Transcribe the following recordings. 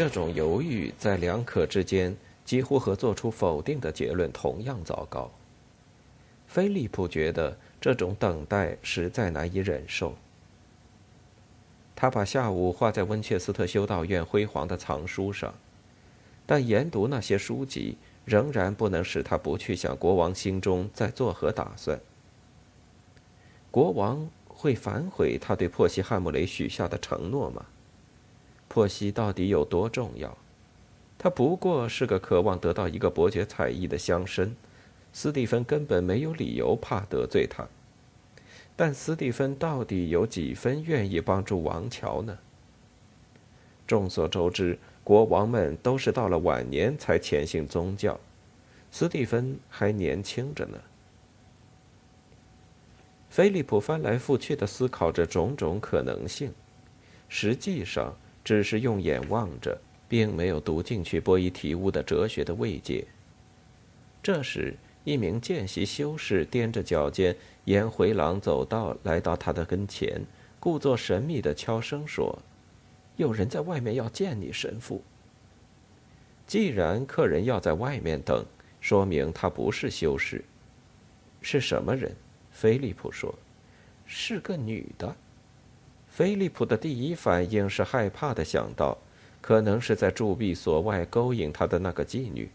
这种犹豫在两可之间，几乎和做出否定的结论同样糟糕。菲利普觉得这种等待实在难以忍受。他把下午花在温切斯特修道院辉煌的藏书上，但研读那些书籍仍然不能使他不去想国王心中在作何打算。国王会反悔他对珀西汉姆雷许下的承诺吗？珀西到底有多重要？他不过是个渴望得到一个伯爵才艺的乡绅，斯蒂芬根本没有理由怕得罪他。但斯蒂芬到底有几分愿意帮助王乔呢？众所周知，国王们都是到了晚年才潜信宗教，斯蒂芬还年轻着呢。菲利普翻来覆去的思考着种种可能性，实际上只是用眼望着，并没有读进去波伊提乌的哲学的慰藉。这时。一名见习修士踮着脚尖沿回廊走道来到他的跟前，故作神秘的悄声说：“有人在外面要见你，神父。”既然客人要在外面等，说明他不是修士。是什么人？菲利普说：“是个女的。”菲利普的第一反应是害怕的想到，可能是在铸币所外勾引他的那个妓女。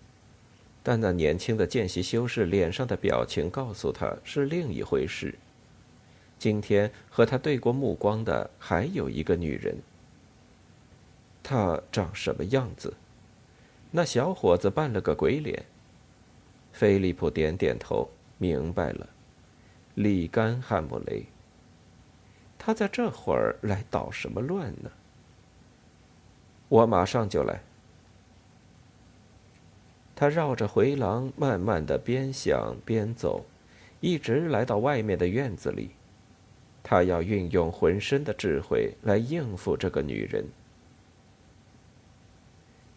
但那年轻的见习修士脸上的表情告诉他是另一回事。今天和他对过目光的还有一个女人。她长什么样子？那小伙子扮了个鬼脸。菲利普点点头，明白了。里甘·汉姆雷。他在这会儿来捣什么乱呢？我马上就来。他绕着回廊，慢慢的边想边走，一直来到外面的院子里。他要运用浑身的智慧来应付这个女人。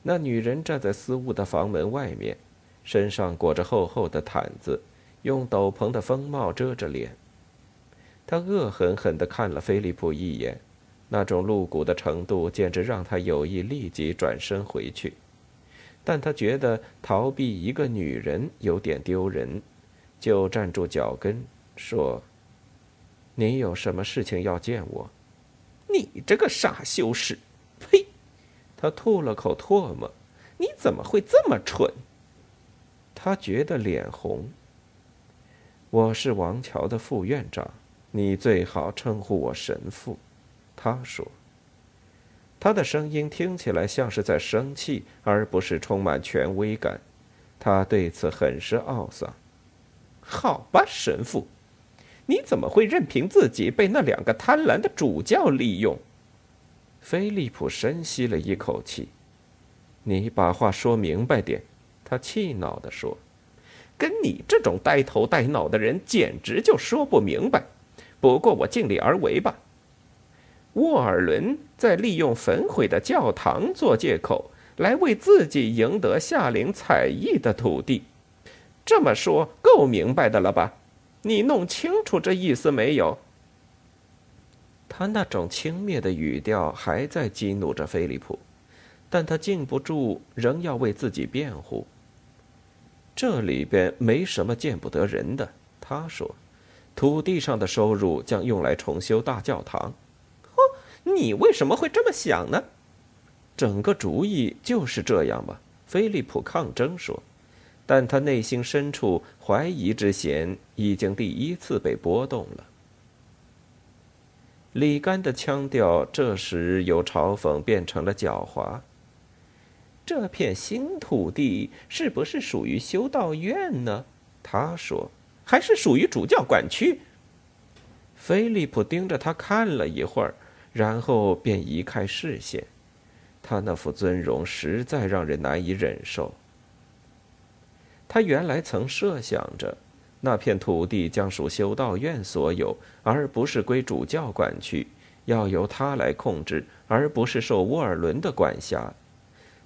那女人站在私屋的房门外面，身上裹着厚厚的毯子，用斗篷的风帽遮着脸。他恶狠狠地看了菲利普一眼，那种露骨的程度简直让他有意立即转身回去。但他觉得逃避一个女人有点丢人，就站住脚跟，说：“你有什么事情要见我？”“你这个傻修士！”呸！他吐了口唾沫。“你怎么会这么蠢？”他觉得脸红。“我是王桥的副院长，你最好称呼我神父。”他说。他的声音听起来像是在生气，而不是充满权威感。他对此很是懊丧。好吧，神父，你怎么会任凭自己被那两个贪婪的主教利用？菲利普深吸了一口气。你把话说明白点，他气恼地说。跟你这种呆头呆脑的人，简直就说不明白。不过我尽力而为吧。沃尔伦在利用焚毁的教堂做借口，来为自己赢得夏令采邑的土地。这么说够明白的了吧？你弄清楚这意思没有？他那种轻蔑的语调还在激怒着菲利普，但他禁不住仍要为自己辩护。这里边没什么见不得人的，他说：“土地上的收入将用来重修大教堂。”哦你为什么会这么想呢？整个主意就是这样吧。菲利普抗争说，但他内心深处怀疑之弦已经第一次被拨动了。李干的腔调这时由嘲讽变成了狡猾。这片新土地是不是属于修道院呢？他说，还是属于主教管区？菲利普盯着他看了一会儿。然后便移开视线。他那副尊容实在让人难以忍受。他原来曾设想着，那片土地将属修道院所有，而不是归主教管区，要由他来控制，而不是受沃尔伦的管辖。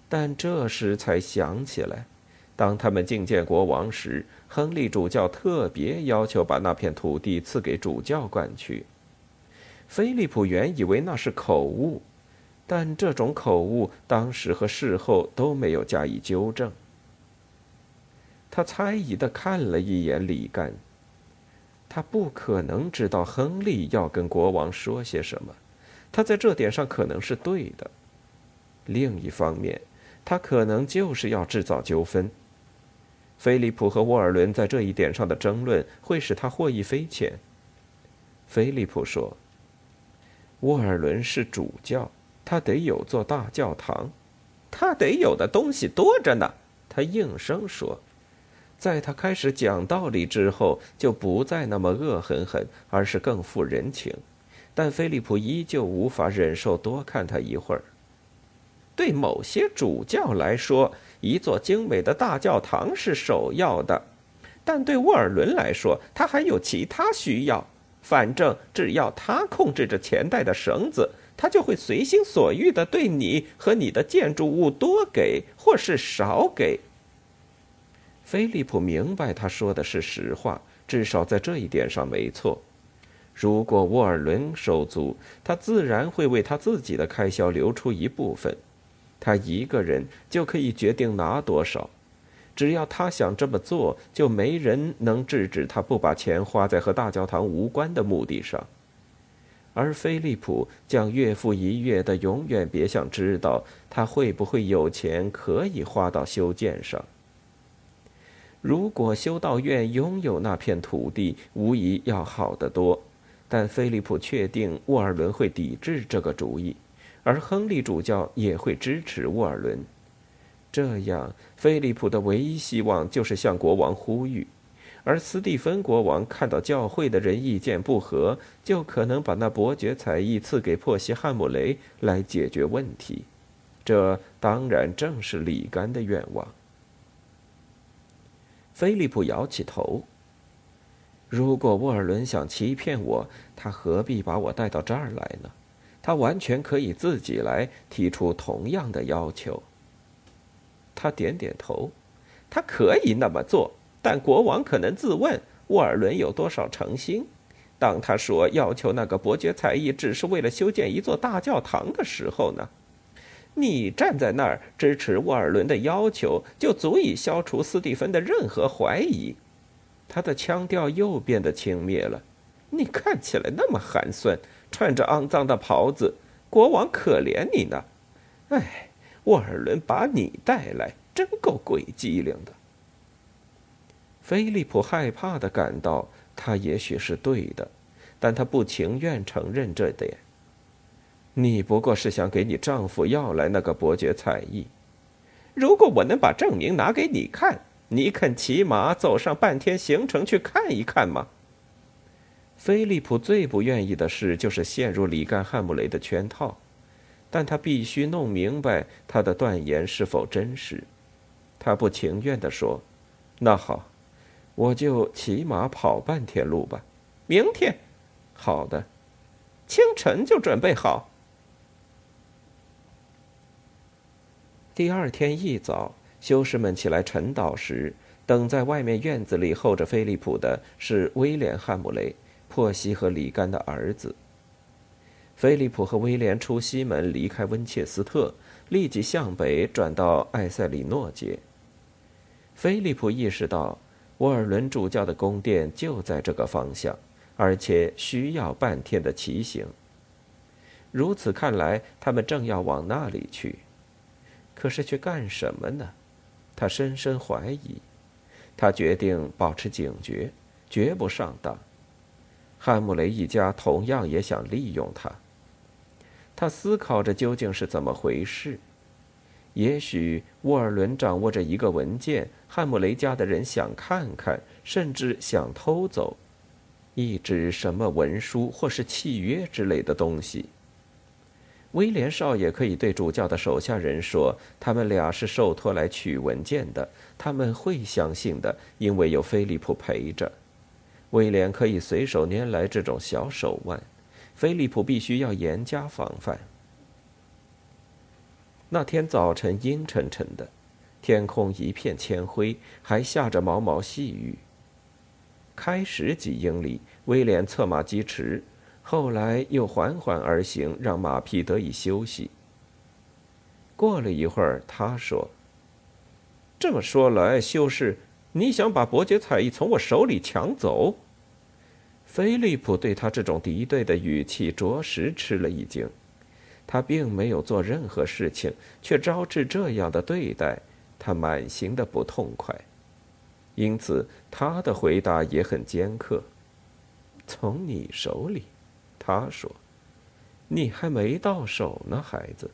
但这时才想起来，当他们觐见国王时，亨利主教特别要求把那片土地赐给主教管去。菲利普原以为那是口误，但这种口误当时和事后都没有加以纠正。他猜疑的看了一眼里干。他不可能知道亨利要跟国王说些什么，他在这点上可能是对的。另一方面，他可能就是要制造纠纷。菲利普和沃尔伦在这一点上的争论会使他获益匪浅。菲利普说：“沃尔伦是主教，他得有座大教堂，他得有的东西多着呢。”他应声说。在他开始讲道理之后，就不再那么恶狠狠，而是更富人情。但菲利普依旧无法忍受多看他一会儿。对某些主教来说，一座精美的大教堂是首要的；但对沃尔伦来说，他还有其他需要。反正只要他控制着钱袋的绳子，他就会随心所欲地对你和你的建筑物多给或是少给。菲利普明白他说的是实话，至少在这一点上没错。如果沃尔伦收租，他自然会为他自己的开销留出一部分，他一个人就可以决定拿多少。只要他想这么做，就没人能制止他不把钱花在和大教堂无关的目的上。而菲利普将月复一月的，永远别想知道他会不会有钱可以花到修建上。如果修道院拥有那片土地，无疑要好得多。但菲利普确定沃尔伦会抵制这个主意，而亨利主教也会支持沃尔伦。这样，菲利普的唯一希望就是向国王呼吁，而斯蒂芬国王看到教会的人意见不合，就可能把那伯爵才艺赐给珀西汉姆雷来解决问题。这当然正是里干的愿望。菲利普摇起头。如果沃尔伦想欺骗我，他何必把我带到这儿来呢？他完全可以自己来提出同样的要求。他点点头，他可以那么做，但国王可能自问沃尔伦有多少诚心。当他说要求那个伯爵才艺只是为了修建一座大教堂的时候呢？你站在那儿支持沃尔伦的要求，就足以消除斯蒂芬的任何怀疑。他的腔调又变得轻蔑了。你看起来那么寒酸，穿着肮脏的袍子，国王可怜你呢。哎，沃尔伦把你带来，真够鬼机灵的。菲利普害怕的感到，他也许是对的，但他不情愿承认这点。你不过是想给你丈夫要来那个伯爵才艺。如果我能把证明拿给你看，你肯骑马走上半天行程去看一看吗？菲利普最不愿意的事就是陷入里干汉姆雷的圈套，但他必须弄明白他的断言是否真实。他不情愿地说：“那好，我就骑马跑半天路吧。明天，好的，清晨就准备好。”第二天一早，修士们起来晨祷时，等在外面院子里候着菲利普的是威廉·汉姆雷、珀西和里干的儿子。菲利普和威廉出西门，离开温切斯特，立即向北转到艾塞里诺街。菲利普意识到，沃尔伦主教的宫殿就在这个方向，而且需要半天的骑行。如此看来，他们正要往那里去。可是去干什么呢？他深深怀疑。他决定保持警觉，绝不上当。汉姆雷一家同样也想利用他。他思考着究竟是怎么回事。也许沃尔伦掌握着一个文件，汉姆雷家的人想看看，甚至想偷走，一纸什么文书或是契约之类的东西。威廉少爷可以对主教的手下人说，他们俩是受托来取文件的，他们会相信的，因为有菲利普陪着。威廉可以随手拈来这种小手腕，菲利普必须要严加防范。那天早晨阴沉沉的，天空一片铅灰，还下着毛毛细雨。开始几英里，威廉策马疾驰。后来又缓缓而行，让马匹得以休息。过了一会儿，他说：“这么说来，修士，你想把伯爵彩艺从我手里抢走？”菲利普对他这种敌对的语气着实吃了一惊。他并没有做任何事情，却招致这样的对待，他满心的不痛快。因此，他的回答也很尖刻：“从你手里。”他说：“你还没到手呢，孩子。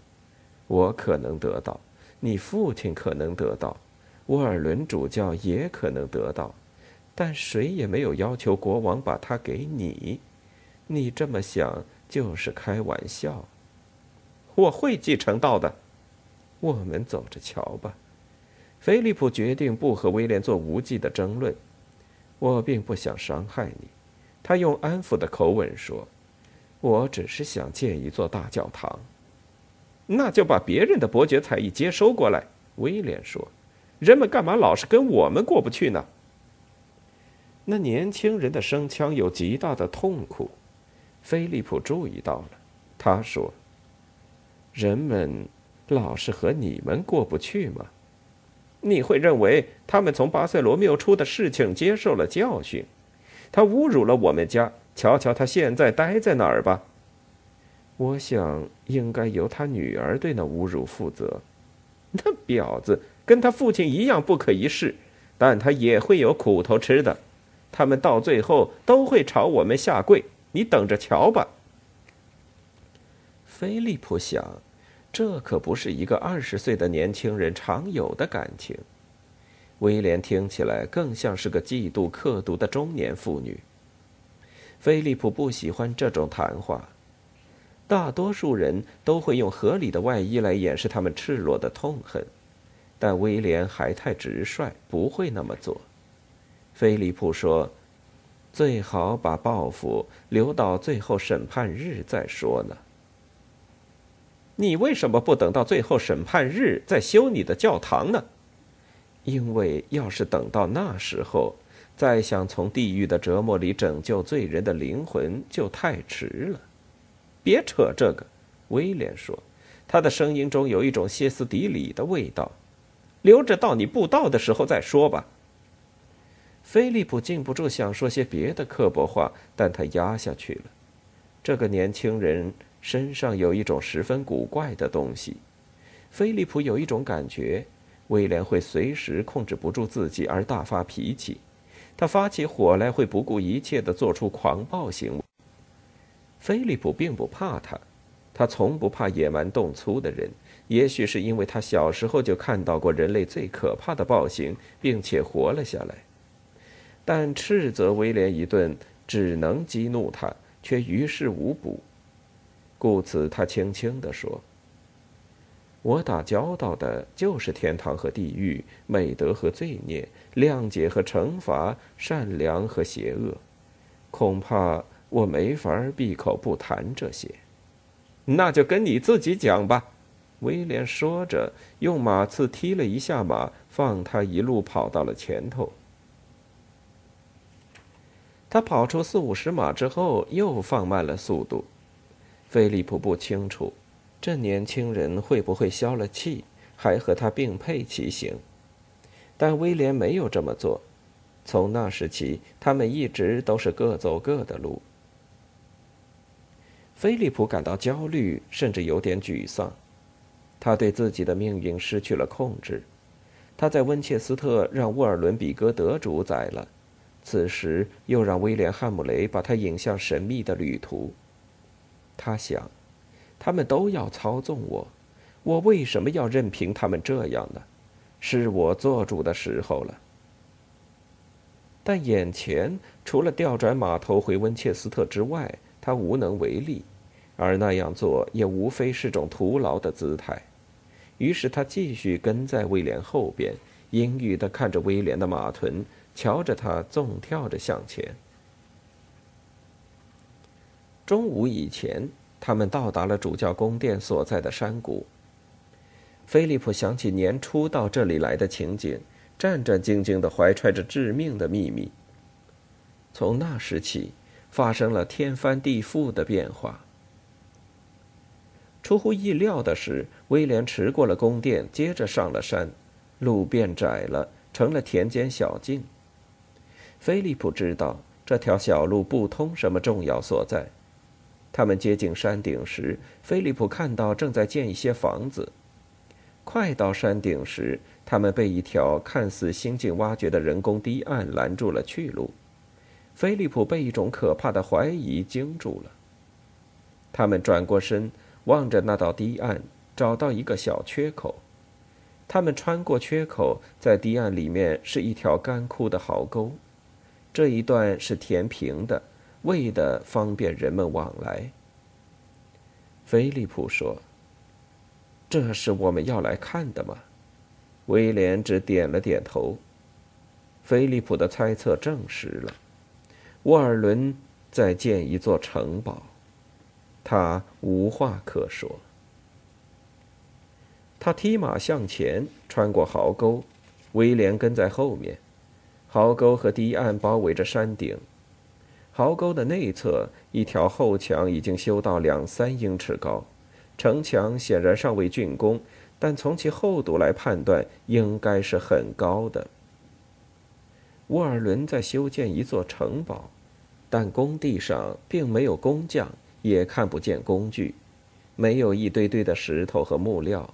我可能得到，你父亲可能得到，沃尔伦主教也可能得到，但谁也没有要求国王把它给你。你这么想就是开玩笑。我会继承到的。我们走着瞧吧。”菲利普决定不和威廉做无稽的争论。我并不想伤害你，他用安抚的口吻说。我只是想建一座大教堂，那就把别人的伯爵才艺接收过来。威廉说：“人们干嘛老是跟我们过不去呢？”那年轻人的声腔有极大的痛苦，菲利普注意到了。他说：“人们老是和你们过不去吗？你会认为他们从巴塞罗缪出的事情接受了教训？他侮辱了我们家。”瞧瞧他现在待在哪儿吧。我想应该由他女儿对那侮辱负责。那婊子跟他父亲一样不可一世，但他也会有苦头吃的。他们到最后都会朝我们下跪，你等着瞧吧。菲利普想，这可不是一个二十岁的年轻人常有的感情。威廉听起来更像是个嫉妒刻毒的中年妇女。菲利普不喜欢这种谈话。大多数人都会用合理的外衣来掩饰他们赤裸的痛恨，但威廉还太直率，不会那么做。菲利普说：“最好把报复留到最后审判日再说呢。”你为什么不等到最后审判日再修你的教堂呢？因为要是等到那时候。再想从地狱的折磨里拯救罪人的灵魂，就太迟了。别扯这个，威廉说，他的声音中有一种歇斯底里的味道。留着到你布道的时候再说吧。菲利普禁不住想说些别的刻薄话，但他压下去了。这个年轻人身上有一种十分古怪的东西。菲利普有一种感觉，威廉会随时控制不住自己而大发脾气。他发起火来会不顾一切地做出狂暴行为。菲利普并不怕他，他从不怕野蛮动粗的人。也许是因为他小时候就看到过人类最可怕的暴行，并且活了下来。但斥责威廉一顿只能激怒他，却于事无补。故此，他轻轻地说。我打交道的就是天堂和地狱，美德和罪孽，谅解和惩罚，善良和邪恶。恐怕我没法闭口不谈这些。那就跟你自己讲吧。”威廉说着，用马刺踢了一下马，放他一路跑到了前头。他跑出四五十码之后，又放慢了速度。菲利普不清楚。这年轻人会不会消了气，还和他并辔骑行？但威廉没有这么做。从那时起，他们一直都是各走各的路。菲利普感到焦虑，甚至有点沮丧。他对自己的命运失去了控制。他在温切斯特让沃尔伦比戈德主宰了，此时又让威廉汉姆雷把他引向神秘的旅途。他想。他们都要操纵我，我为什么要任凭他们这样呢？是我做主的时候了。但眼前除了调转马头回温切斯特之外，他无能为力。而那样做也无非是种徒劳的姿态。于是他继续跟在威廉后边，阴郁地看着威廉的马臀，瞧着他纵跳着向前。中午以前，他们到达了主教宫殿所在的山谷。菲利普想起年初到这里来的情景，战战兢兢地怀揣着致命的秘密。从那时起，发生了天翻地覆的变化。出乎意料的是，威廉驰过了宫殿，接着上了山，路变窄了，成了田间小径。菲利普知道这条小路不通什么重要所在。他们接近山顶时，菲利普看到正在建一些房子。快到山顶时，他们被一条看似新近挖掘的人工堤岸拦住了去路。菲利普被一种可怕的怀疑惊住了。他们转过身。望着那道堤岸，找到一个小缺口。他们穿过缺口，在堤岸里面是一条干枯的壕沟。这一段是填平的，为的方便人们往来。菲利普说：“这是我们要来看的吗？”威廉只点了点头。菲利普的猜测证实了，沃尔伦在建一座城堡。他无话可说。他踢马向前，穿过壕沟，威廉跟在后面。壕沟和堤岸包围着山顶。壕沟的内侧，一条后墙已经修到两三英尺高，城墙显然尚未竣工，但从其厚度来判断，应该是很高的。沃尔伦在修建一座城堡，但工地上并没有工匠。也看不见工具，没有一堆堆的石头和木料。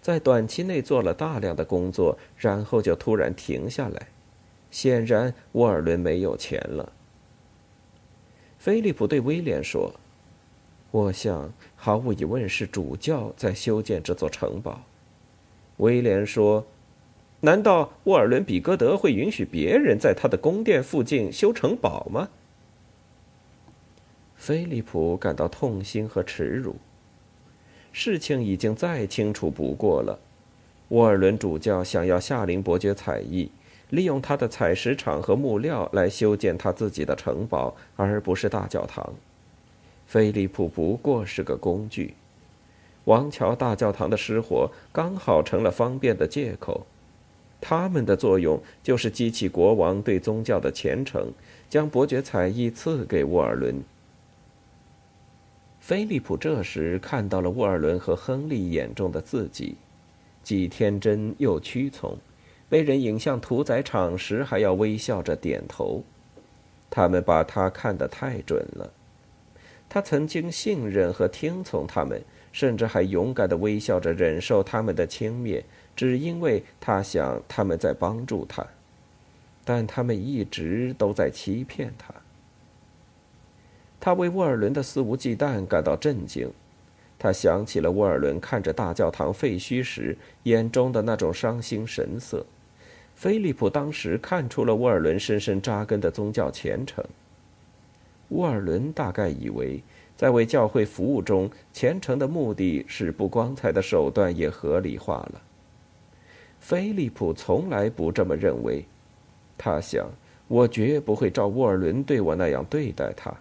在短期内做了大量的工作，然后就突然停下来。显然，沃尔伦没有钱了。菲利普对威廉说：“我想，毫无疑问是主教在修建这座城堡。”威廉说：“难道沃尔伦·比戈德会允许别人在他的宫殿附近修城堡吗？”菲利普感到痛心和耻辱。事情已经再清楚不过了。沃尔伦主教想要夏令伯爵采邑，利用他的采石场和木料来修建他自己的城堡，而不是大教堂。菲利普不过是个工具。王桥大教堂的失火刚好成了方便的借口。他们的作用就是激起国王对宗教的虔诚，将伯爵采邑赐给沃尔伦。菲利普这时看到了沃尔伦和亨利眼中的自己，既天真又屈从，被人引向屠宰场时还要微笑着点头。他们把他看得太准了。他曾经信任和听从他们，甚至还勇敢地微笑着忍受他们的轻蔑，只因为他想他们在帮助他。但他们一直都在欺骗他。他为沃尔伦的肆无忌惮感到震惊，他想起了沃尔伦看着大教堂废墟时眼中的那种伤心神色。菲利普当时看出了沃尔伦深深扎根的宗教虔诚。沃尔伦大概以为，在为教会服务中，虔诚的目的使不光彩的手段也合理化了。菲利普从来不这么认为，他想，我绝不会照沃尔伦对我那样对待他。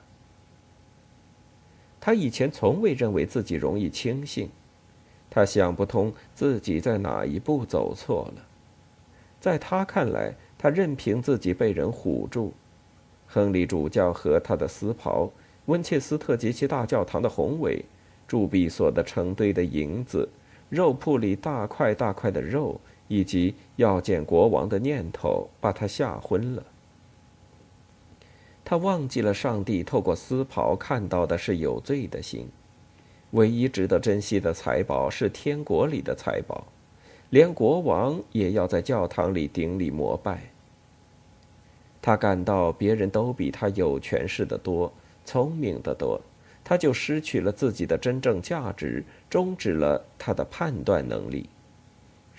他以前从未认为自己容易轻信，他想不通自己在哪一步走错了。在他看来，他任凭自己被人唬住。亨利主教和他的丝袍，温切斯特及其大教堂的宏伟，铸币所的成堆的银子，肉铺里大块大块的肉，以及要见国王的念头，把他吓昏了。他忘记了，上帝透过丝袍看到的是有罪的心。唯一值得珍惜的财宝是天国里的财宝，连国王也要在教堂里顶礼膜拜。他感到别人都比他有权势的多，聪明的多，他就失去了自己的真正价值，终止了他的判断能力，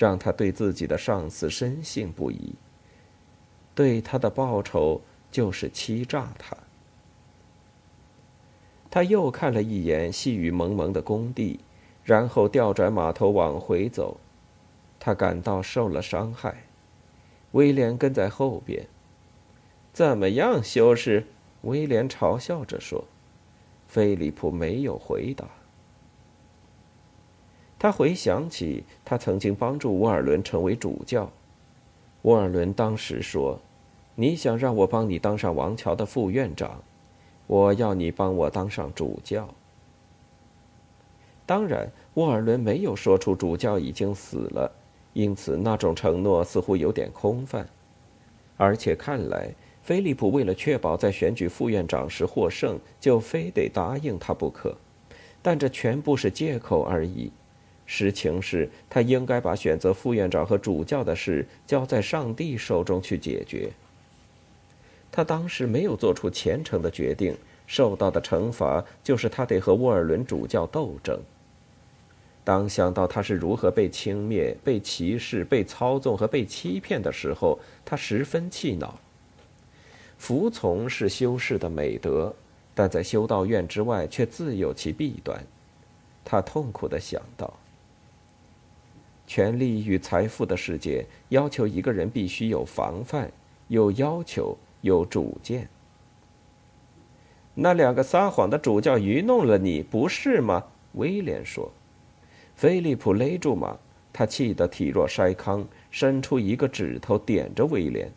让他对自己的上司深信不疑。对他的报酬。就是欺诈他。他又看了一眼细雨蒙蒙的工地，然后调转马头往回走。他感到受了伤害。威廉跟在后边。怎么样，修士？威廉嘲笑着说。菲利普没有回答。他回想起他曾经帮助沃尔伦成为主教。沃尔伦当时说：“你想让我帮你当上王桥的副院长？”我要你帮我当上主教。当然，沃尔伦没有说出主教已经死了，因此那种承诺似乎有点空泛。而且看来，菲利普为了确保在选举副院长时获胜，就非得答应他不可。但这全部是借口而已。实情是他应该把选择副院长和主教的事交在上帝手中去解决。他当时没有做出虔诚的决定，受到的惩罚就是他得和沃尔伦主教斗争。当想到他是如何被轻蔑、被歧视、被操纵和被欺骗的时候，他十分气恼。服从是修士的美德，但在修道院之外却自有其弊端。他痛苦地想到：权力与财富的世界要求一个人必须有防范，有要求。有主见。那两个撒谎的主教愚弄了你，不是吗？威廉说。菲利普勒住马，他气得体若筛糠，伸出一个指头点着威廉：“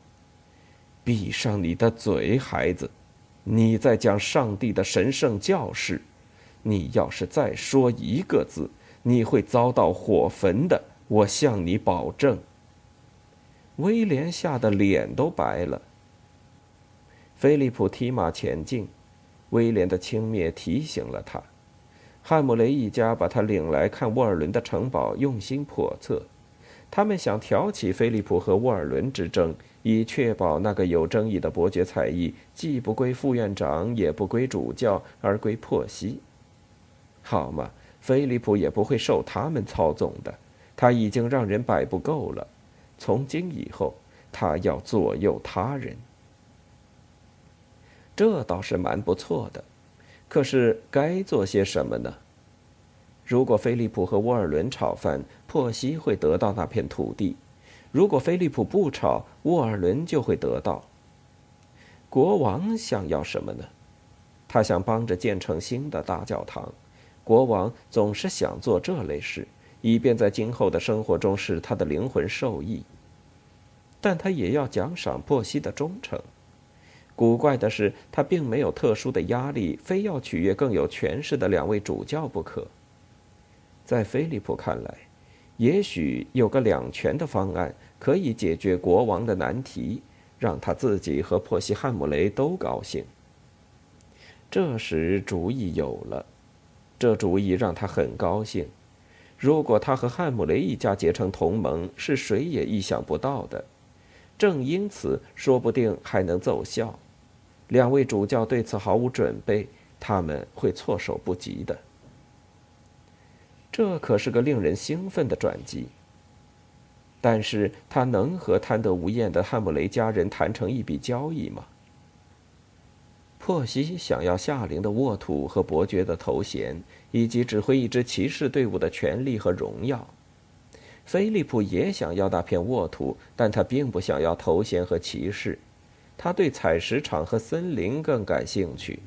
闭上你的嘴，孩子！你在讲上帝的神圣教示。你要是再说一个字，你会遭到火焚的，我向你保证。”威廉吓得脸都白了。菲利普提马前进，威廉的轻蔑提醒了他。汉姆雷一家把他领来看沃尔伦的城堡，用心叵测。他们想挑起菲利普和沃尔伦之争，以确保那个有争议的伯爵才艺既不归副院长，也不归主教，而归珀西。好嘛，菲利普也不会受他们操纵的。他已经让人摆布够了，从今以后，他要左右他人。这倒是蛮不错的，可是该做些什么呢？如果菲利普和沃尔伦炒饭，珀西会得到那片土地；如果菲利普不炒，沃尔伦就会得到。国王想要什么呢？他想帮着建成新的大教堂。国王总是想做这类事，以便在今后的生活中使他的灵魂受益。但他也要奖赏珀西的忠诚。古怪的是，他并没有特殊的压力，非要取悦更有权势的两位主教不可。在菲利普看来，也许有个两全的方案可以解决国王的难题，让他自己和珀西汉姆雷都高兴。这时主意有了，这主意让他很高兴。如果他和汉姆雷一家结成同盟，是谁也意想不到的。正因此，说不定还能奏效。两位主教对此毫无准备，他们会措手不及的。这可是个令人兴奋的转机。但是他能和贪得无厌的汉姆雷家人谈成一笔交易吗？珀西想要夏令的沃土和伯爵的头衔，以及指挥一支骑士队伍的权利和荣耀。菲利普也想要那片沃土，但他并不想要头衔和骑士。他对采石场和森林更感兴趣。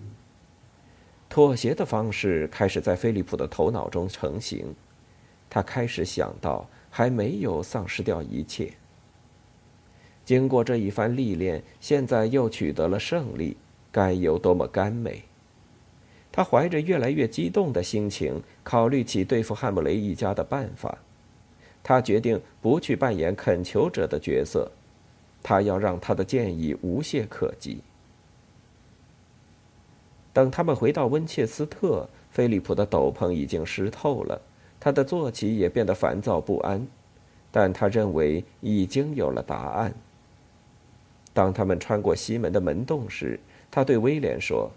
妥协的方式开始在菲利普的头脑中成型，他开始想到还没有丧失掉一切。经过这一番历练，现在又取得了胜利，该有多么甘美！他怀着越来越激动的心情，考虑起对付汉姆雷一家的办法。他决定不去扮演恳求者的角色。他要让他的建议无懈可击。等他们回到温切斯特，菲利普的斗篷已经湿透了，他的坐骑也变得烦躁不安，但他认为已经有了答案。当他们穿过西门的门洞时，他对威廉说：“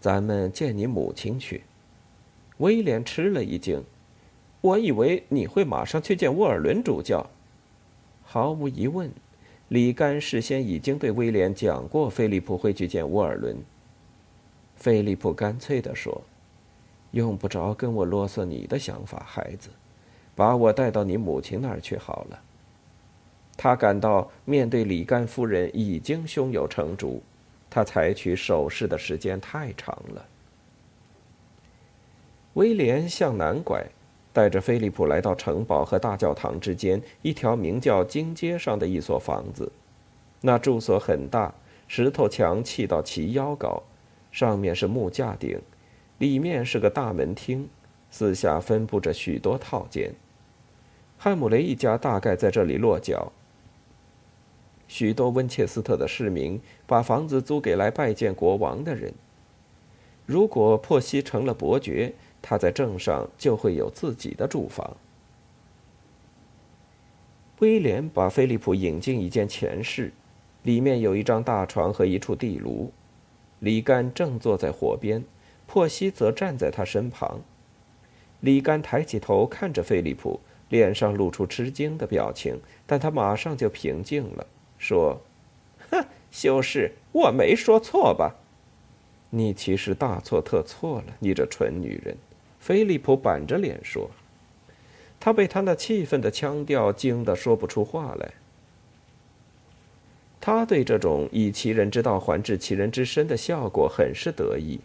咱们见你母亲去。”威廉吃了一惊：“我以为你会马上去见沃尔伦主教。”毫无疑问。李干事先已经对威廉讲过，菲利普会去见沃尔伦。菲。利普干脆地说：“用不着跟我啰嗦你的想法，孩子，把我带到你母亲那儿去好了。”他感到面对李干夫人已经胸有成竹，他采取手势的时间太长了。威廉向南拐，带着菲利普来到城堡和大教堂之间一条名叫金街上的一所房子。那住所很大，石头墙砌到齐腰高，上面是木架顶，里面是个大门厅，四下分布着许多套间。汉姆雷一家大概在这里落脚。许多温切斯特的市民把房子租给来拜见国王的人。如果珀西成了伯爵，他在镇上就会有自己的住房。威廉把菲利普引进一间前室，里面有一张大床和一处地炉。李干正坐在火边，珀西则站在他身旁。李干抬起头看着菲利普，脸上露出吃惊的表情，但他马上就平静了。说：“哼，修士，我没说错吧？你其实大错特错了，你这蠢女人。”菲利普板着脸说：“他被他那气愤的腔调惊得说不出话来。他对这种以其人之道还治其人之身的效果很是得意。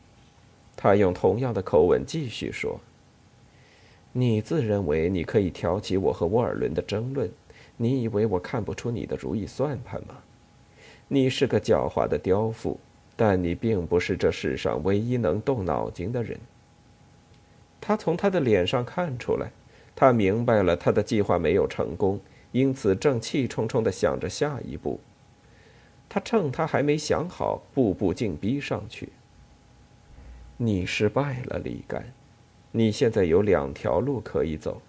他用同样的口吻继续说：‘你自认为你可以挑起我和沃尔伦的争论。’”你以为我看不出你的如意算盘吗？你是个狡猾的刁妇，但你并不是这世上唯一能动脑筋的人。他从他的脸上看出来，他明白了他的计划没有成功，因此正气冲冲地想着下一步。他趁他还没想好，步步紧逼上去。你失败了，李干。你现在有两条路可以走。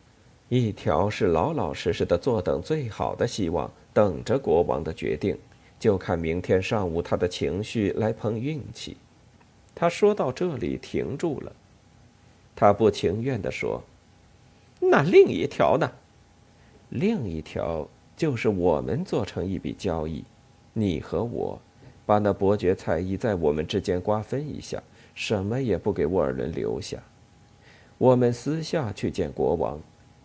一条是老老实实的坐等最好的希望，等着国王的决定，就看明天上午他的情绪来碰运气。他说到这里停住了，他不情愿地说：“那另一条呢？另一条就是我们做成一笔交易，你和我，把那伯爵才艺在我们之间瓜分一下，什么也不给沃尔伦留下。我们私下去见国王。”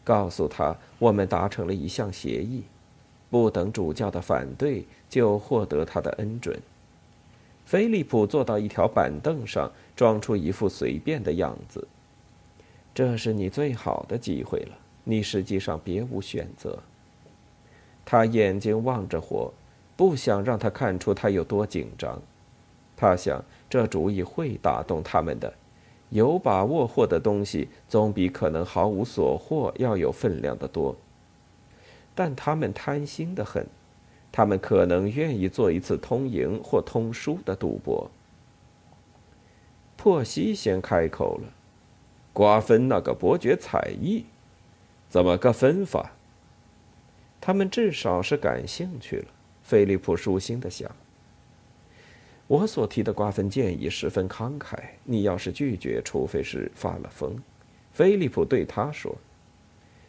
告诉他，我们达成了一项协议，不等主教的反对，就获得他的恩准。菲利普坐到一条板凳上，装出一副随便的样子。这是你最好的机会了，你实际上别无选择。他眼睛望着火，不想让他看出他有多紧张。他想，这主意会打动他们的。有把握获得东西，总比可能毫无所获要有分量的多。但他们贪心的很，他们可能愿意做一次通赢或通输的赌博。珀西先开口了：“瓜分那个伯爵才艺，怎么个分法？”他们至少是感兴趣了。菲利普舒心的想。我所提的瓜分建议十分慷慨，你要是拒绝，除非是发了疯。”菲利普对他说。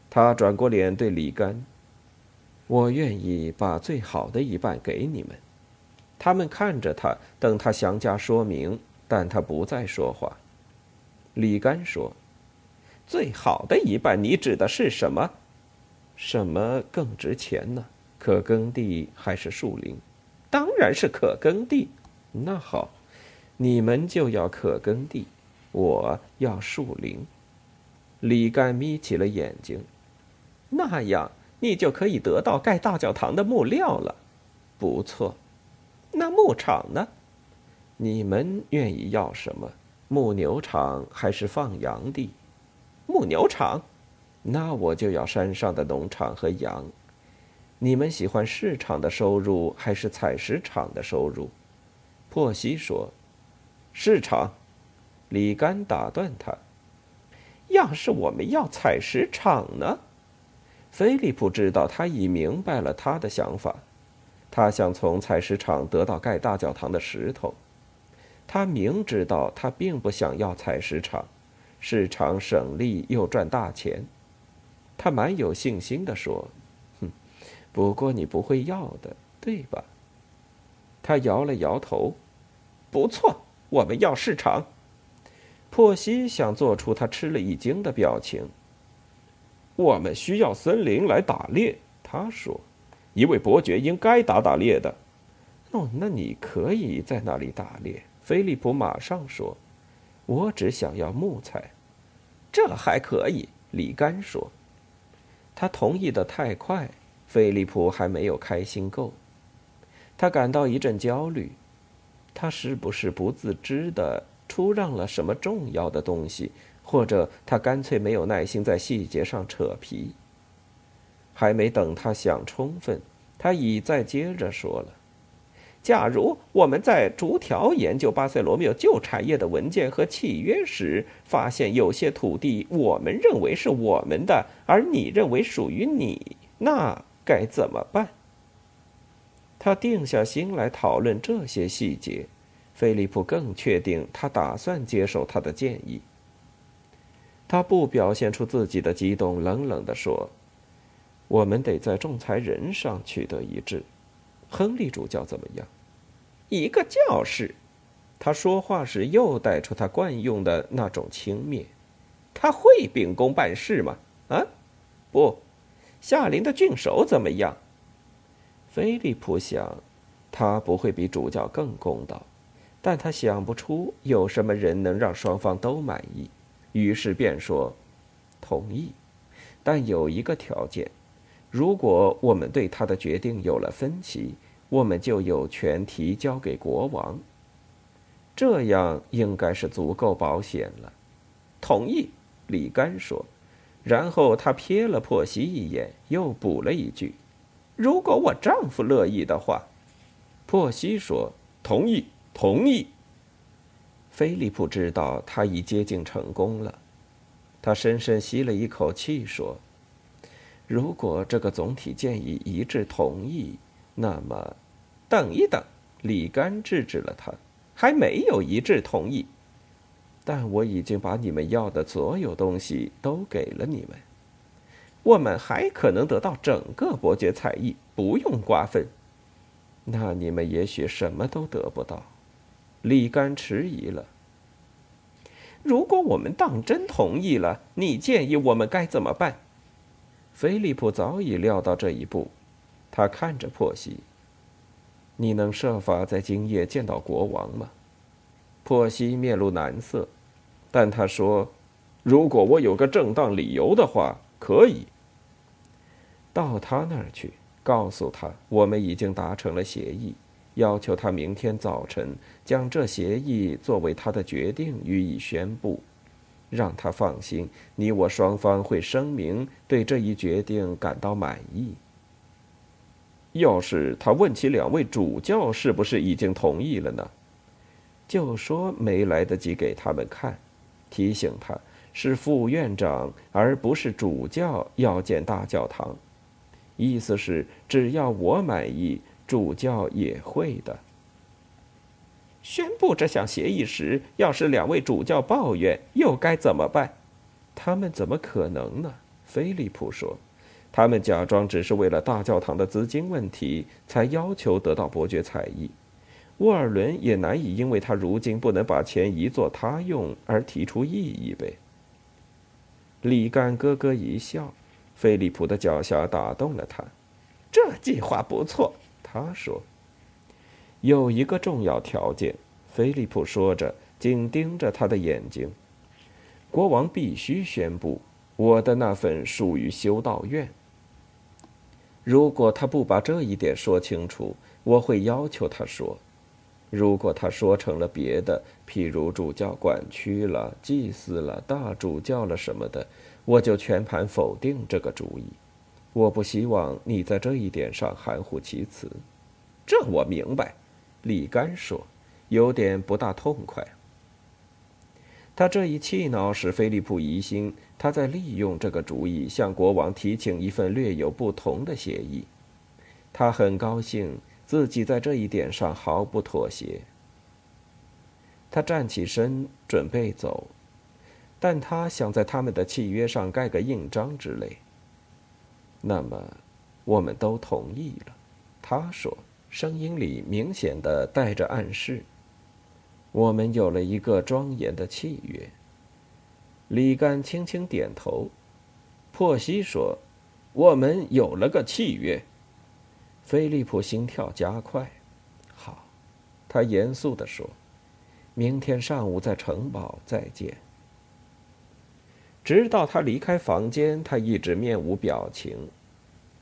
他转过脸对里干：“我愿意把最好的一半给你们。”他们看着他，等他详加说明，但他不再说话。里干说：“最好的一半，你指的是什么？什么更值钱呢？可耕地还是树林？当然是可耕地。”那好，你们就要可耕地，我要树林。李干眯起了眼睛，那样你就可以得到盖大教堂的木料了。不错，那牧场呢？你们愿意要什么？牧牛场还是放羊地？牧牛场，那我就要山上的农场和羊。你们喜欢市场的收入还是采石场的收入？珀西说：“市场。”李干打断他：“要是我们要采石场呢？”菲利普知道他已明白了他的想法，他想从采石场得到盖大教堂的石头。他明知道他并不想要采石场，市场省力又赚大钱。他蛮有信心地说：“哼，不过你不会要的，对吧？”他摇了摇头，不错，我们要市场。珀西想做出他吃了一惊的表情。我们需要森林来打猎，他说。一位伯爵应该打打猎的。哦，那你可以在那里打猎。菲利普马上说：“我只想要木材。”这还可以，里甘说。他同意的太快，菲利普还没有开心够。他感到一阵焦虑，他是不是不自知的出让了什么重要的东西，或者他干脆没有耐心在细节上扯皮？还没等他想充分，他已再接着说了：“假如我们在逐条研究巴塞罗缪旧产业的文件和契约时，发现有些土地我们认为是我们的，而你认为属于你，那该怎么办？”他定下心来讨论这些细节。菲利普更确定他打算接受他的建议。他不表现出自己的激动，冷冷地说。我们得在仲裁人上取得一致。亨利主教怎么样？一个教士。他说话时又带出他惯用的那种轻蔑。他会秉公办事吗？啊，不。夏林的郡守怎么样？菲利普想，他不会比主教更公道，但他想不出有什么人能让双方都满意，于是便说：“同意，但有一个条件。”如果我们对他的决定有了分歧，我们就有权提交给国王。这样应该是足够保险了。同意，李干说。然后他瞥了珀西一眼，又补了一句：“如果我丈夫乐意的话。”珀西说：“同意，同意。”菲利普知道他已接近成功了，他深深吸了一口气说。如果这个总体建议一致同意，那么，等一等，李干制止了他，还没有一致同意。但我已经把你们要的所有东西都给了你们，我们还可能得到整个伯爵才艺，不用瓜分。那你们也许什么都得不到。李干迟疑了。如果我们当真同意了，你建议我们该怎么办？菲利普早已料到这一步，他看着珀西：“你能设法在今夜见到国王吗？”珀西面露难色，但他说：“如果我有个正当理由的话，可以。”到他那儿去，告诉他我们已经达成了协议，要求他明天早晨将这协议作为他的决定予以宣布。让他放心，你我双方会声明对这一决定感到满意。要是他问起两位主教是不是已经同意了呢？就说没来得及给他们看，提醒他是副院长而不是主教要建大教堂，意思是只要我满意，主教也会的。宣布这项协议时，要是两位主教抱怨，又该怎么办？他们怎么可能呢？菲利普说：“他们假装只是为了大教堂的资金问题才要求得到伯爵才艺。沃尔伦也难以因为他如今不能把钱移作他用而提出异议呗。”李干咯咯一笑，菲利普的狡黠打动了他。这计划不错，他说。有一个重要条件，菲利普说着，紧盯着他的眼睛。国王必须宣布我的那份属于修道院。如果他不把这一点说清楚，我会要求他说。如果他说成了别的，譬如主教管区了、祭司了、大主教了什么的，我就全盘否定这个主意。我不希望你在这一点上含糊其辞。这我明白。李干说：“有点不大痛快。”他这一气恼使菲利普疑心他在利用这个主意向国王提请一份略有不同的协议。他很高兴自己在这一点上毫不妥协。他站起身准备走，但他想在他们的契约上盖个印章之类。那么，我们都同意了，他说。声音里明显的带着暗示。我们有了一个庄严的契约。李干轻轻点头。珀西说：“我们有了个契约。”菲利普心跳加快。好，他严肃地说：“明天上午在城堡再见。”直到他离开房间，他一直面无表情。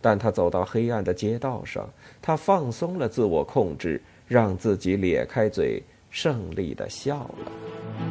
但他走到黑暗的街道上，他放松了自我控制，让自己咧开嘴，胜利的笑了。